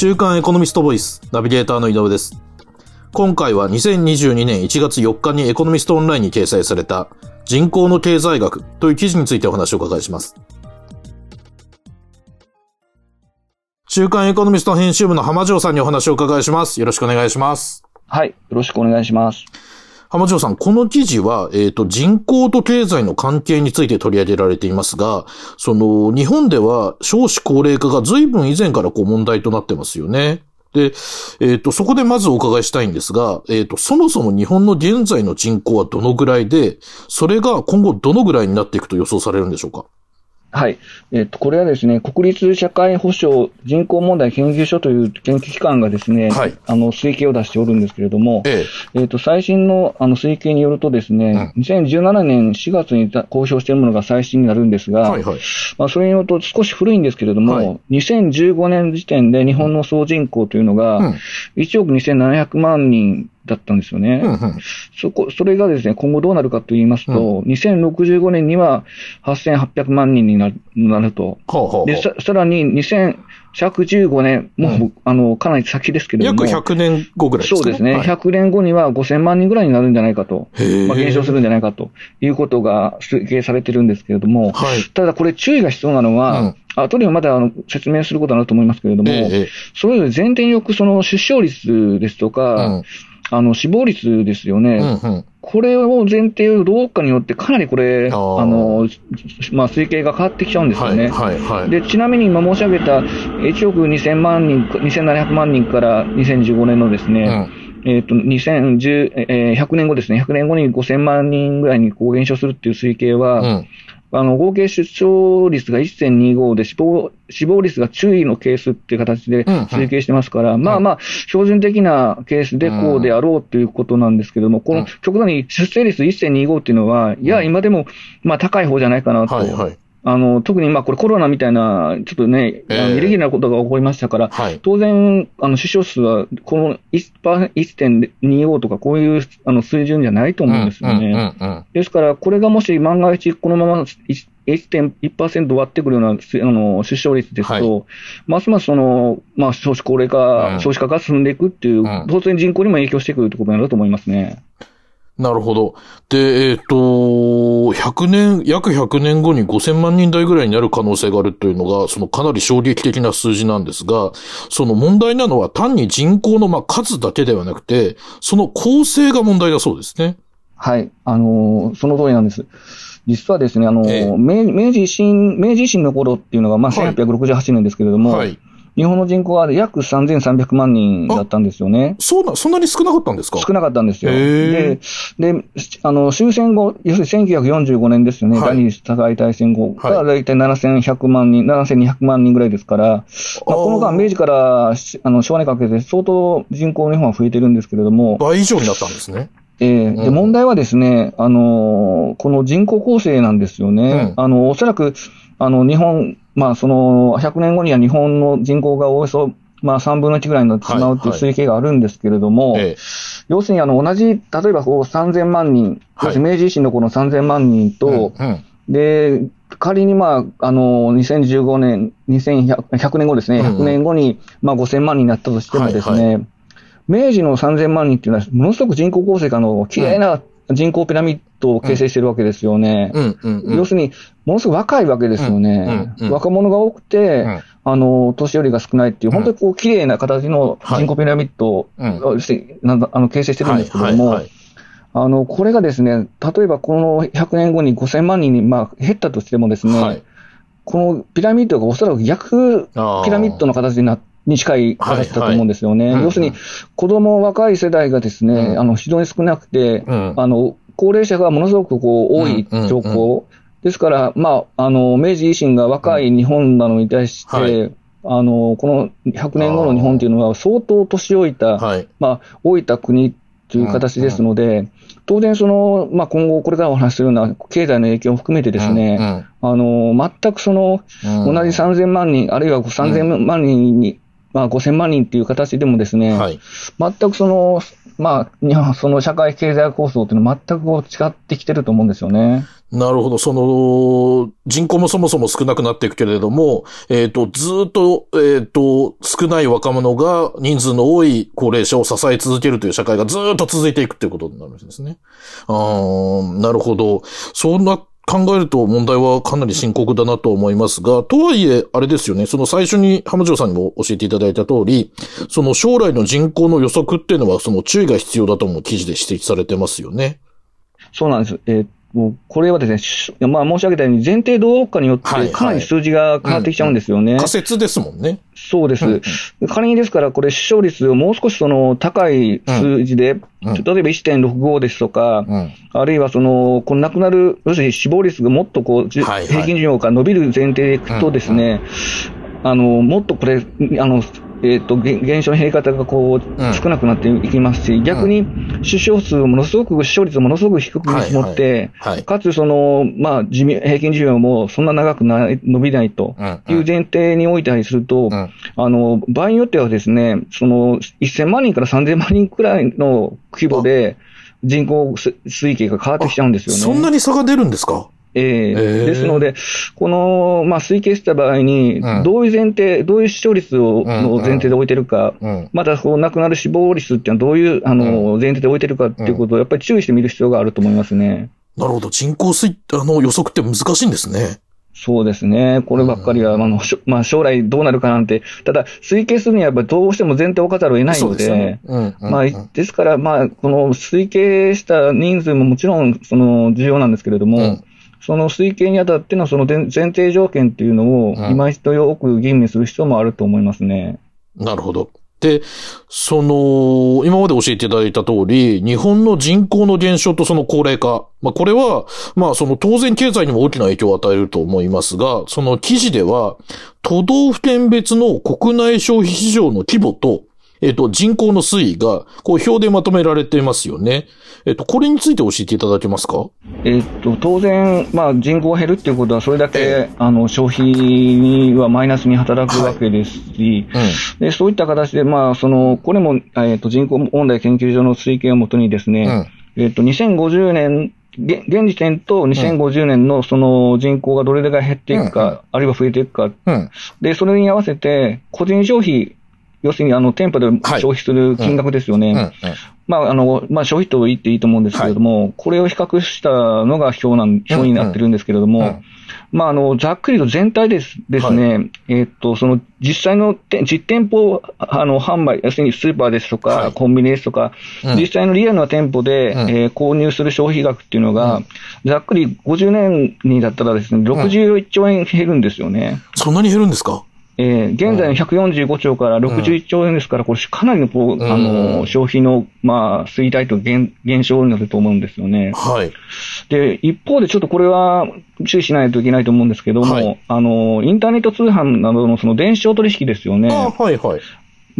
週刊エコノミストボイス、ナビゲーターの井上です。今回は2022年1月4日にエコノミストオンラインに掲載された人口の経済学という記事についてお話をお伺いします。週刊エコノミスト編集部の浜城さんにお話をお伺いします。よろしくお願いします。はい。よろしくお願いします。浜城さん、この記事は、えっ、と、人口と経済の関係について取り上げられていますが、その、日本では少子高齢化が随分以前からこう問題となってますよね。で、えっ、と、そこでまずお伺いしたいんですが、えっ、と、そもそも日本の現在の人口はどのぐらいで、それが今後どのぐらいになっていくと予想されるんでしょうか？はい。えっと、これはですね、国立社会保障人口問題研究所という研究機関がですね、はいあの、推計を出しておるんですけれども、ええっと、最新のあの推計によるとですね、2017年4月に公表しているものが最新になるんですえ。が、はいはい。まあ、それによると少し古いんですけれども、はい2015年時点で日本の総人口というのが、うん1億2700万人だったんですよね。うんうん。そこ、それがですね、今後どうなるかと言いますと、2065年には8800万人になるなると。はあ、はあはで、あ、ささらに2115年、もう、うあの、かなり先ですけれど約も。100年後ぐらいですかそうですね、はい。100年後には5000万人ぐらいになるんじゃないかと、まあ、減少するんじゃないかと。いうことが推計されてるんですけれども、はい。ただこれ注意が必要なのは、うん。後でまだあの説明することになると思いますけれども、ええええ。それより前提によくその出生率ですとか、うんあの死亡率ですよね、うんうん。これを前提をどうかによって、かなりこれ、あの、まあ、推計が変わってきちゃうんですよね。はい、はい、はい。で、ちなみに今申し上げた1億2000万人、2700万人から2015年のですね、えっ、と、2010、えー100年後ですね、100年後に5000万人ぐらいにこう減少するっていう推計は、うん。あの、合計出生率が1.25で死亡、死亡率が注意のケースっていう形でうんうん推計してますから、まあまあ、標準的なケースでこうであろうということなんですけども、この極端に出生率1.25っていうのは、いや、今でも、まあ高い方じゃないかなと。はい、はい。あの、特にまあこれコロナみたいな、ちょっとね、ええイレギュラーなことが起こりましたから、はい。当然、あの、死傷数は、この1% 1.25とか、こういうあの水準じゃないと思うんですよね。うんうんうんですから、これがもし万が一、このまま1.1%割ってくるようなすあの出生率ですと、はますますその、まあ、少子高齢化、うん少子化が進んでいくっていう、ん当然人口にも影響してくるということになると思いますね。なるほど。で、えっ、と、100年、約100年後に5000万人台ぐらいになる可能性があるというのが、そのかなり衝撃的な数字なんですが、その問題なのは単に人口のまあ数だけではなくて、その構成が問題だそうですね。はい、あのーその通りなんです。実はですね、あのーええ明明治維新、明治維新の頃っていうのが、まあ、はい1868年ですけれども、はい。日本の人口は約3300万人だったんですよね。そうな、そんなに少なかったんですか？少なかったんですよ。へで、で、あの、終戦後、要するに1945年ですよね、はい。第二次世界大戦後はい。がだいたい7100万人、7200万人ぐらいですから、まあ、この間、明治からしあの昭和にかけて相当人口の日本は増えてるんですけれども、倍以上になったんですね。えーでうん。問題はですね、あのーこの人口構成なんですよね。うん。あの、おそらく、あの、日本、まあ、その、100年後には日本の人口がおよそ、まあ、3分の1ぐらいになってしまうというはい推計があるんですけれども、え要するにあの同じ、例えばこう3000万人、はい。明治維新のこの3000万人えと、うんうん。で、仮にまあ、あの、2015年、2100 100年後ですね、うんうん。100年後にまあ5000万人になったとしてもですね、明治の3000万人っていうのは、ものすごく人口構成がの綺麗な人口ピラミッドを形成してるわけですよね。要するに、ものすごく若いわけですよね。若者が多くて、うん。あの、年寄りが少ないっていう、うん本当にこう、綺麗な形の人口ピラミッドを、うん。してなんだあの形成してるんですけども、あの、これがですね、例えばこの100年後に5000万人に、まあ、減ったとしてもですね、はい。このピラミッドがおそらく逆ピラミッドの形になに近い形だと思うんですよね。はいはい。要するに、子供、若い世代がですね、うん。あの、非常に少なくて、うん。あの、高齢者がものすごくこう、多いうんうん状況。ですから、まあ、あの、明治維新が若い日本なのに対して、はい。あの、この100年後の日本っていうのは相当年老いた、はい。まあ、老いた国という形ですので、当然その、まあ、今後これからお話しするような経済の影響を含めてですね、あの、全くその、うん。同じ3000万人、あるいは3000万人に、まあ、5000万人っていう形でもですね、はい。全くその、まあ、日本その社会経済構想っていうのは全く違ってきてると思うんですよね。なるほど。その、人口もそもそも少なくなっていくけれども、えっ、ー、と、ずっと、えっ、ー、と、少ない若者が人数の多い高齢者を支え続けるという社会がずっと続いていくっていうことになるんですね。あーなるほど。そんな考えると問題はかなり深刻だなと思いますが、とはいえ、あれですよね、その最初に浜城さんにも教えていただいた通り、その将来の人口の予測っていうのは、その注意が必要だとも記事で指摘されてますよね。そうなんです。えー、もうこれはですね、まあ申し上げたように前提どうかによってかなり数字が変わってきちゃうんですよね。仮説ですもんね。そうです。仮にですから、これ、死傷率をもう少しその高い数字で、例えば1.65ですとか、あるいはその、この亡くなる、要するに死亡率がもっとこう、平均寿命が伸びる前提でいくとですね、あの、もっとこれ、あの、えっ、ー、と、減少の減り方がこう、少なくなっていきますし、逆に出生数をものすごく、死傷率をものすごく低く見積もって、かつその、まあ、寿命、平均寿命もそんな長くな伸びないという前提においたりすると、あの、場合によってはですね、その、1000万人から3000万人くらいの規模で、人口推計が変わってきちゃうんですよね。そんなに差が出るんですか？えー、え。ー、ですので、この、まあ、推計した場合に、どういう前提、うん、どういう視聴率を、の前提で置いてるか、うん、また、こう、亡くなる死亡率っていうのはどういう、あの、前提で置いてるかっていうことを、やっぱり注意してみる必要があると思いますね。なるほど。人口推、あの、予測って難しいんですね。そうですね。こればっかりは、あの、まあ、将来どうなるかなんて、ただ、推計するにはやっぱりどうしても前提を置かざるを得ないので、まあ、ですから、まあ、この推計した人数ももちろん、その、重要なんですけれども、うんその推計にあたってのその前提条件っていうのを、今一度よく吟味する必要もあると思いますね。うん、なるほど。で、その、今まで教えていただいた通り、日本の人口の減少とその高齢化。まあ、これは、まあ、その当然経済にも大きな影響を与えると思いますが、その記事では、都道府県別の国内消費市場の規模と、えっ、と、人口の推移が、こう、表でまとめられていますよね。えっ、と、これについて教えていただけますか？えっ、と、当然、まあ、人口が減るっていうことは、それだけ、あの、消費にはマイナスに働くわけですし、はい。うん、でそういった形で、まあ、その、これも、えっ、と、人口問題研究所の推計をもとにですね、うん、えっ、と、2050年現時点と2050年のその人口がどれだけ減っていくか、うん、あるいは増えていくか、うん、で、それに合わせて、個人消費要するに、あの、店舗で消費する金額ですよね。まあ、あの、まあ、消費と言っていいと思うんですけれども、はい、これを比較したのが表なん、表になってるんですけれども、うん。うん、まあ、あの、ざっくりと全体ですですね、はい、えっと、その、実際の実店舗、あの、販売、要するにスーパーですとか、はい、コンビニですとか、うん、実際のリアルな店舗で、うん、えー、購入する消費額っていうのが、ざっくり50年にだったらですね、61兆円減るんですよね。そんなに減るんですか？えー、現在の145兆から61兆円ですから、これかなりのこう、あの、消費の、まあ、衰退と減減少になると思うんですよね。はい。で、一方でちょっとこれは注意しないといけないと思うんですけども、はい、あの、インターネット通販などのその電子商取引ですよね。あはいはい。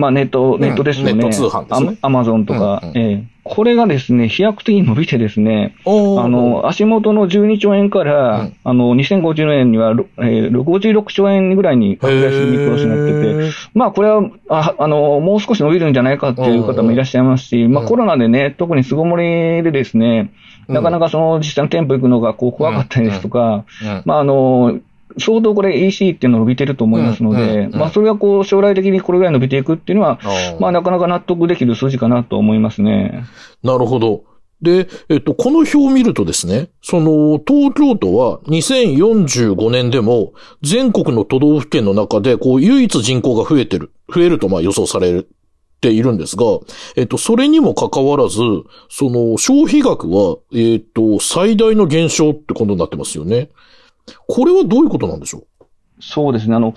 まあネット、ネットですよね。ネット通販ですね。アマゾンとか、うんうん、えーこれがですね、飛躍的に伸びてですね、あの、足元の12兆円から、うん、あの、2050年には、えー、56兆円ぐらいに拡大する見通しになってて、まあ、これは、ああの、もう少し伸びるんじゃないかっていう方もいらっしゃいますし、まあ、コロナでね、特に巣ごもりでですね、なかなかその実際の店舗行くのがこう怖かったりですとか、まあ、あの、相当これ EC っていうのは伸びてると思いますので、まあそれはこう将来的にこれぐらい伸びていくっていうのは、まあなかなか納得できる数字かなと思いますね。なるほど。で、えっと、この表を見るとですね、その、東京都は2045年でも、全国の都道府県の中で、こう、唯一人口が増えてる、増えるとまあ予想されているんですが、えっと、それにもかかわらず、その、消費額は、えっと、最大の減少ってことになってますよね。これはどういうことなんでしょう？そうですね。あの、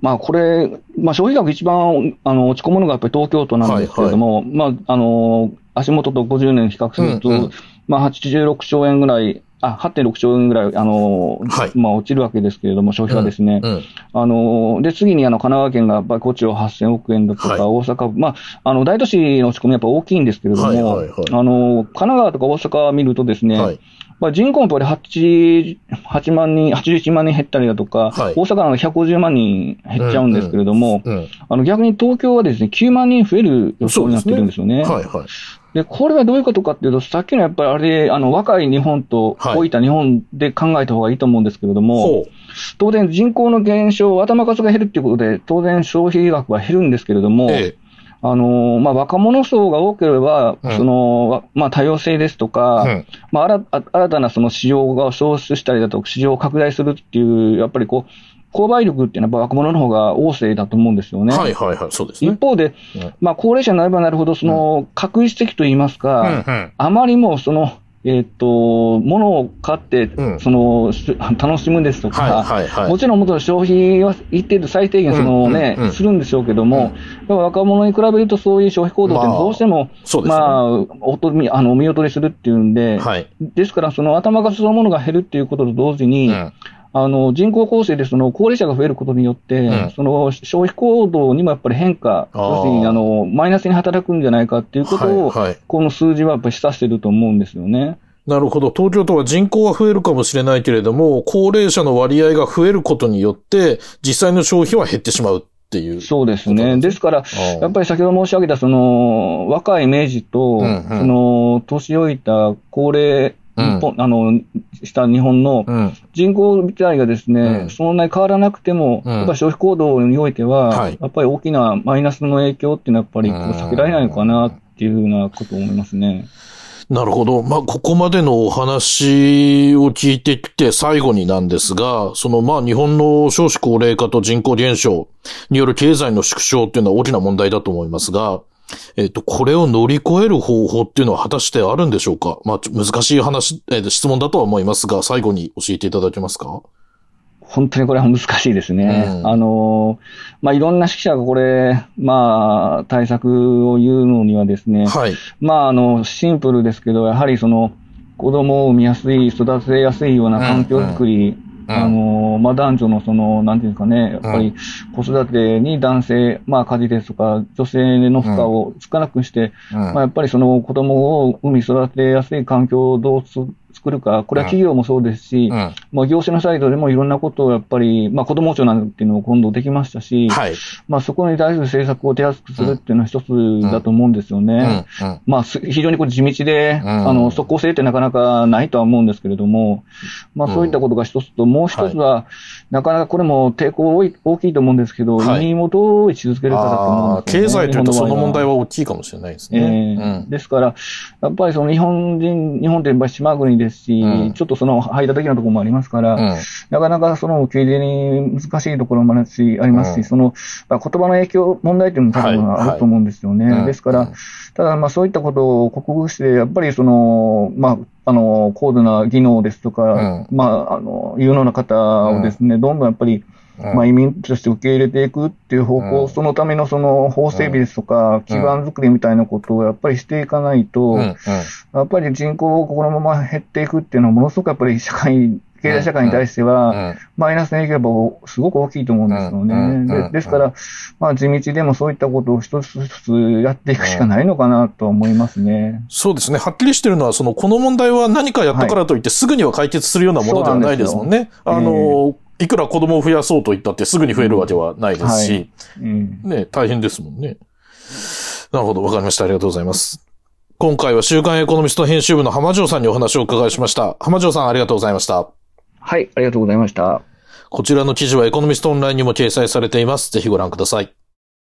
まあ、これ、まあ、消費額一番、あの、落ち込むのがやっぱり東京都なんですけれども、はいはい、まあ、あの、足元と50年比較すると、うんうん、まあ、86兆円ぐらい、あ、8.6兆円ぐらい、あの、はい、まあ、落ちるわけですけれども、消費がですね。うんうん、あの、で、次に、あの、神奈川県が、やっぱり5兆8000億円だとか、はい、大阪、まあ、あの、大都市の落ち込みやっぱ大きいんですけれども、はいはいはい、あの、神奈川とか大阪を見るとですね、はいまあ、人口もやっぱり 8, 8万人、81万人減ったりだとか、はい、大阪の150万人減っちゃうんですけれども、うんうん。うん、あの逆に東京はですね、9万人増える予想になってるんですよね。ねはいはい。で、これはどういうことかっていうと、さっきのやっぱりあれ、あの、若い日本と老い。た日本で考えた方がいいと思うんですけれども、はい、当然人口の減少、頭数が減るっていうことで、当然消費額は減るんですけれども、ええあのまあ、若者層が多ければ、うん、そのまあ、多様性ですとか、うん、まあ、新たなその市場が創出したりだとか、市場を拡大するっていう、やっぱりこう、購買力っていうのは若者の方が旺盛だと思うんですよね。はいはいはい、そうですね。一方で、うん、まあ、高齢者になればなるほど、その、確率的と言いますか、うんうん、あまりもその、えっ、ー、と、物を買って、うん、その、楽しむですとか、はいはいはい、もちろんもちろん消費は一定で最低限そのね、するんでしょうけども、うん、若者に比べるとそういう消費行動ってどうしても、まあ、ね、まあ、おとあの、見劣りするっていうんで、はい、ですからその頭数そのものが減るっていうことと同時に、うんあの人口構成でその高齢者が増えることによって、うん、その消費行動にもやっぱり変化、要するにあのマイナスに働くんじゃないかっていうことを、はいはい、この数字はやっぱり示唆してると思うんですよね。なるほど。東京都は人口は増えるかもしれないけれども、高齢者の割合が増えることによって、実際の消費は減ってしまうっていう。そうですね。ですから、やっぱり先ほど申し上げた、その、若い明治と、うんうん、その、年老いた高齢日本、うん、あの、した日本の人口自体がですね、うん、そんなに変わらなくても、やっぱり消費行動においては、やっぱり大きなマイナスの影響っていうのはやっぱり避けられないのかなっていうふうなことを思いますね。なるほど。まあ、ここまでのお話を聞いてきて最後になんですが、そのまあ、日本の少子高齢化と人口減少による経済の縮小っていうのは大きな問題だと思いますが、えっ、と、これを乗り越える方法っていうのは果たしてあるんでしょうか？まあ、難しい話、えー、質問だとは思いますが、最後に教えていただけますか？本当にこれは難しいですね。うん、あの、まあ、いろんな指揮者がこれ、まあ、対策を言うのにはですね、はい、まあ、あの、シンプルですけど、やはりその、子供を産みやすい、育てやすいような環境づくり、うん、あの、まあ、男女のその、なんていうんですかね、やっぱり子育てに男性、まあ、家事ですとか、女性の負荷を少なくして、まあ、やっぱりその子供を産み育てやすい環境をどう作るか、これは企業もそうですし、うん、まあ、業種のサイドでもいろんなことをやっぱり、まあ、子ども庁なんていうのも今度できましたし、はい、まあ、そこに対する政策を手厚くするっていうのは一つだと思うんですよね。うんうん、まあ、非常にこう地道で、あの、即効性ってなかなかないとは思うんですけれども、まあ、そういったことが一つと、もう一つは、はい、なかなかこれも抵抗大きいと思うんですけど、はい、移民をどう位置づけるかだと思うんですよね。経済というとその問題は大きいかもしれないですね。えーですから、やっぱりその日本人、日本って島国ですし、うん、ちょっとその排他的なところもありますから、うん、なかなかその受け入れに難しいところもありますし、ありますしその、まあ、言葉の影響、問題というのも多分あると思うんですよね。はいはい、ですから、ただまあそういったことを克服して、やっぱりその、まあ、あの、高度な技能ですとか、まあ、あの、有能な方をですね、どんどんやっぱり、まあ、移民として受け入れていくっていう方向、うん、そのためのその法整備ですとか、基盤づくりみたいなことをやっぱりしていかないと、やっぱり人口このまま減っていくっていうのは、ものすごくやっぱり社会、経済社会に対しては、マイナスの影響がすごく大きいと思うんですよね。でですから、まあ、地道でもそういったことを一つずつやっていくしかないのかなと思いますね。そうですね。はっきりしてるのは、その、この問題は何かやったからといって、すぐには解決するようなものではないですもんね。あの、いくら子供を増やそうと言ったってすぐに増えるわけはないですし、はいうん、ね、大変ですもんね。なるほど、わかりました。ありがとうございます。今回は週刊エコノミスト編集部の浜城さんにお話をお伺いしました。浜城さんありがとうございました。はい、ありがとうございました。こちらの記事はエコノミストオンラインにも掲載されています。ぜひご覧ください。